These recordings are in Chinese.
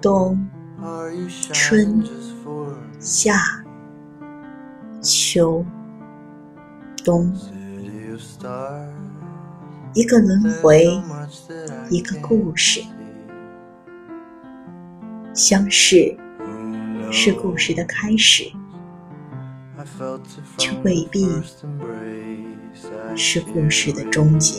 冬、春、夏、秋、冬，一个轮回，一个故事。相识是故事的开始，却未必是故事的终结。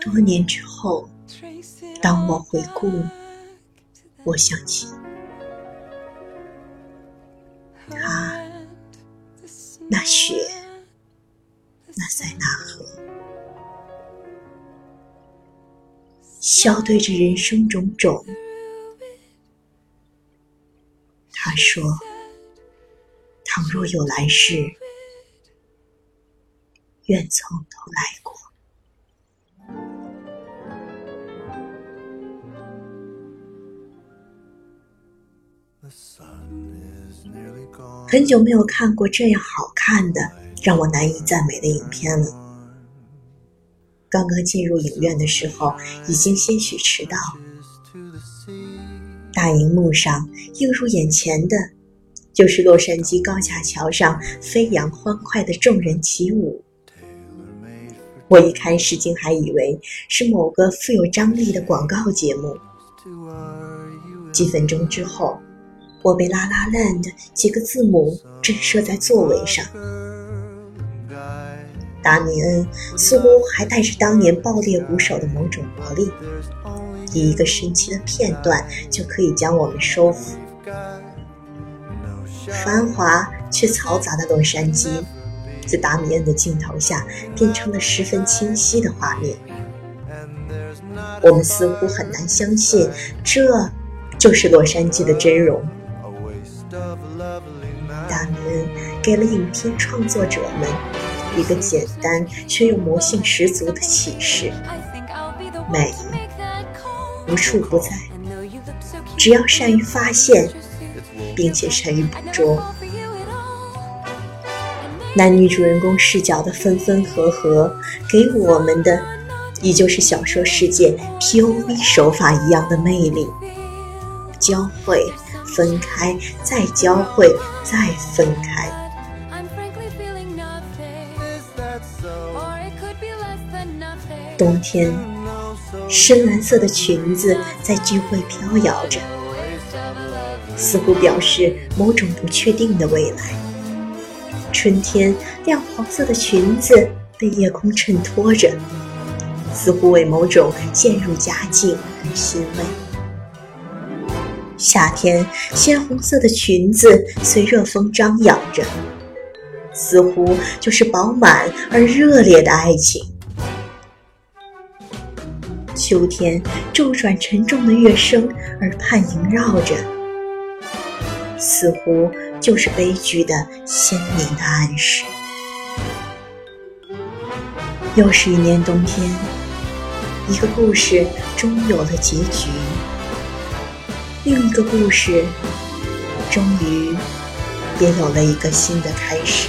多年之后，当我回顾，我想起笑对着人生种种。他说：“倘若有来世，愿从头来过。”很久没有看过这样好看的、让我难以赞美的影片了。刚刚进入影院的时候，已经些许迟到。大荧幕上映入眼前的，就是洛杉矶高架桥上飞扬欢快的众人起舞。我一开始竟还以为是某个富有张力的广告节目。几分钟之后。我被“拉拉 land” 几个字母震慑在座位上。达米恩似乎还带着当年爆裂鼓手的某种魔力，以一个神奇的片段就可以将我们收服。繁华却嘈杂的洛杉矶，在达米恩的镜头下变成了十分清晰的画面。我们似乎很难相信，这就是洛杉矶的真容。达米恩给了影片创作者们一个简单却又魔性十足的启示：美无处不在，只要善于发现，并且善于捕捉。男女主人公视角的分分合合，给我们的依旧是小说世界 POV 手法一样的魅力，交汇。分开，再交汇，再分开。冬天，深蓝色的裙子在聚会飘摇着，似乎表示某种不确定的未来。春天，亮黄色的裙子被夜空衬托着，似乎为某种渐入佳境而欣慰。夏天，鲜红色的裙子随热风张扬着，似乎就是饱满而热烈的爱情。秋天，骤转沉重的乐声耳畔萦绕着，似乎就是悲剧的鲜明的暗示。又是一年冬天，一个故事终有了结局。另一个故事，终于也有了一个新的开始。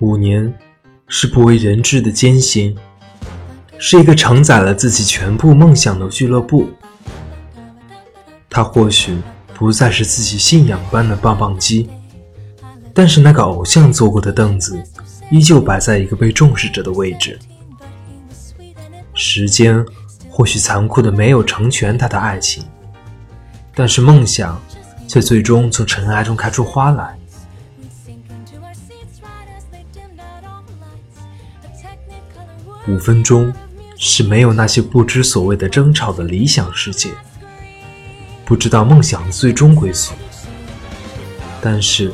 五年是不为人知的艰辛，是一个承载了自己全部梦想的俱乐部。他或许。不再是自己信仰般的棒棒鸡，但是那个偶像坐过的凳子，依旧摆在一个被重视着的位置。时间或许残酷的没有成全他的爱情，但是梦想却最终从尘埃中开出花来。五分钟是没有那些不知所谓的争吵的理想世界。不知道梦想最终归宿，但是，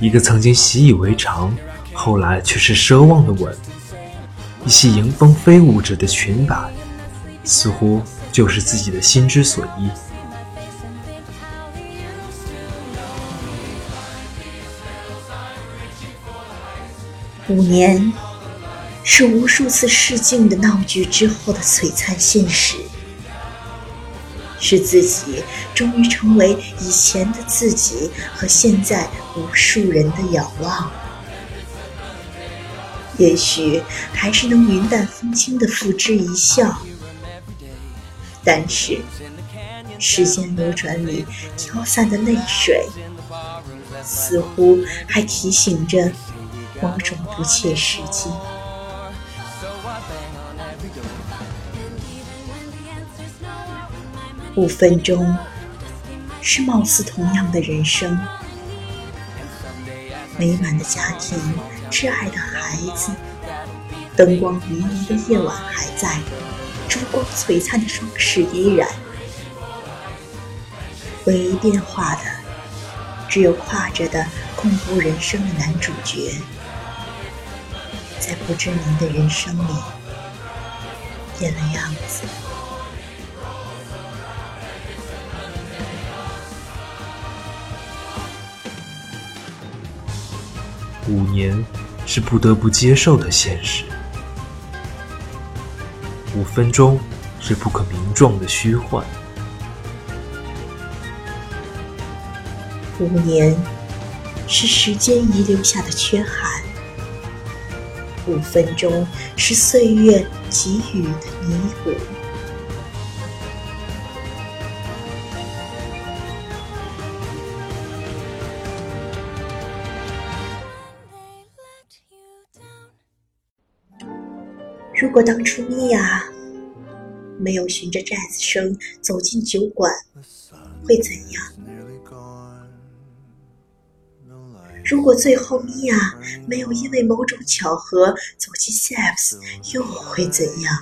一个曾经习以为常，后来却是奢望的吻，一袭迎风飞舞着的裙摆，似乎就是自己的心之所依。五年，是无数次试镜的闹剧之后的璀璨现实，是自己终于成为以前的自己和现在无数人的仰望。也许还是能云淡风轻的付之一笑，但是时间流转里飘散的泪水，似乎还提醒着某种不切实际。五分钟是貌似同样的人生，美满的家庭。挚爱的孩子，灯光迷离的夜晚还在，烛光璀璨的双世依然。唯一变化的，只有跨着的共度人生的男主角，在不知名的人生里变了样子。五年是不得不接受的现实，五分钟是不可名状的虚幻，五年是时间遗留下的缺憾，五分钟是岁月给予的弥补。如果当初米娅没有循着寨子声走进酒馆，会怎样？如果最后米娅没有因为某种巧合走进 Saps，又会怎样？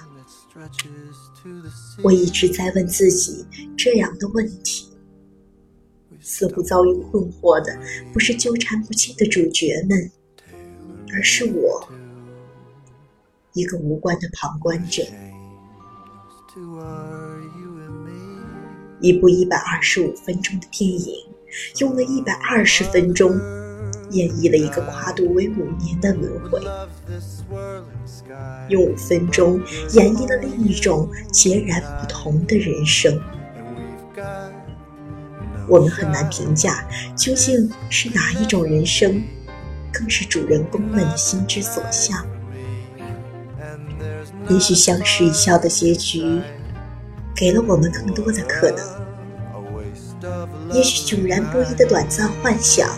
我一直在问自己这样的问题，似乎遭遇困惑的不是纠缠不清的主角们，而是我。一个无关的旁观者，一部一百二十五分钟的电影，用了一百二十分钟演绎了一个跨度为五年的轮回，用五分钟演绎了另一种截然不同的人生。我们很难评价究竟是哪一种人生，更是主人公们的心之所向。也许相视一笑的结局，给了我们更多的可能；也许迥然不一的短暂幻想，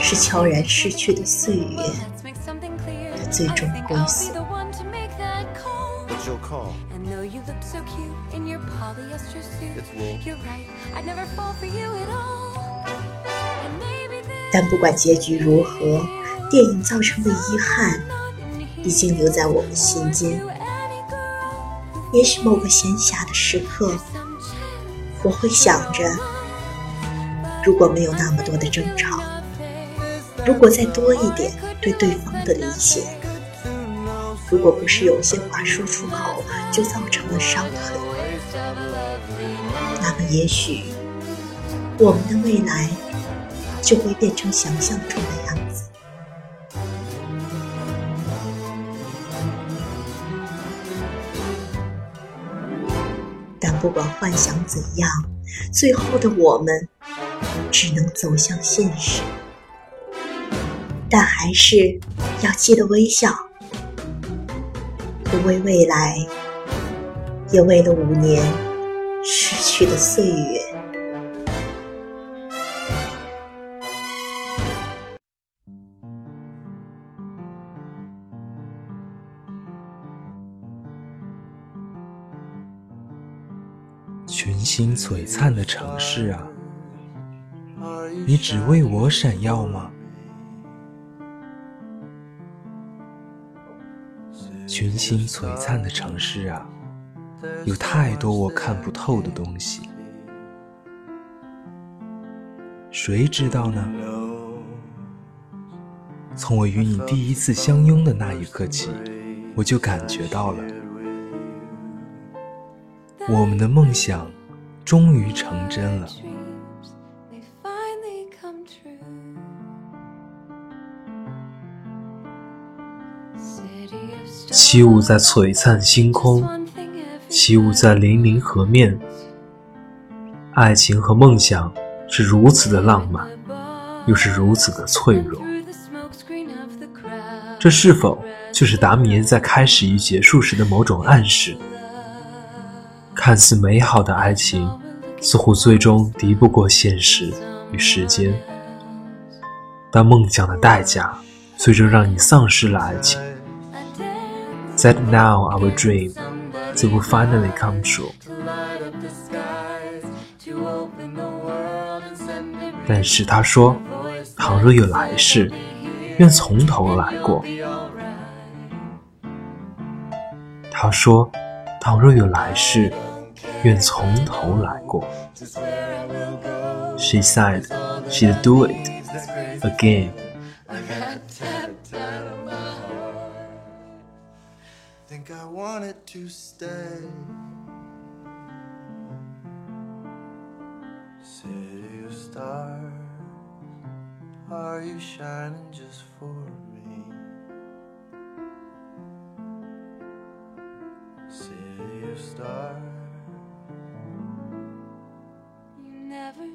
是悄然逝去的岁月的最终归宿。但不管结局如何，电影造成的遗憾。已经留在我们心间。也许某个闲暇的时刻，我会想着：如果没有那么多的争吵，如果再多一点对对方的理解，如果不是有些话说出口就造成了伤痕，那么也许我们的未来就会变成想象中的样子。不管幻想怎样，最后的我们只能走向现实。但还是要记得微笑，不为未来，也为了五年失去的岁月。星璀璨的城市啊，你只为我闪耀吗？群星璀璨的城市啊，有太多我看不透的东西，谁知道呢？从我与你第一次相拥的那一刻起，我就感觉到了，我们的梦想终于成真了。起舞在璀璨星空，起舞在粼粼河面。爱情和梦想是如此的浪漫，又是如此的脆弱。这是否就是达米恩在开始与结束时的某种暗示？看似美好的爱情，似乎最终敌不过现实与时间。但梦想的代价，最终让你丧失了爱情。That now our dream, it will finally come true. 但是他说：“倘若有来世，愿从头来过。”他说：“倘若有来世，愿从头来过。” She said she'd do it again. Think I wanted to stay. City of stars, are you shining just for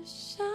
shine.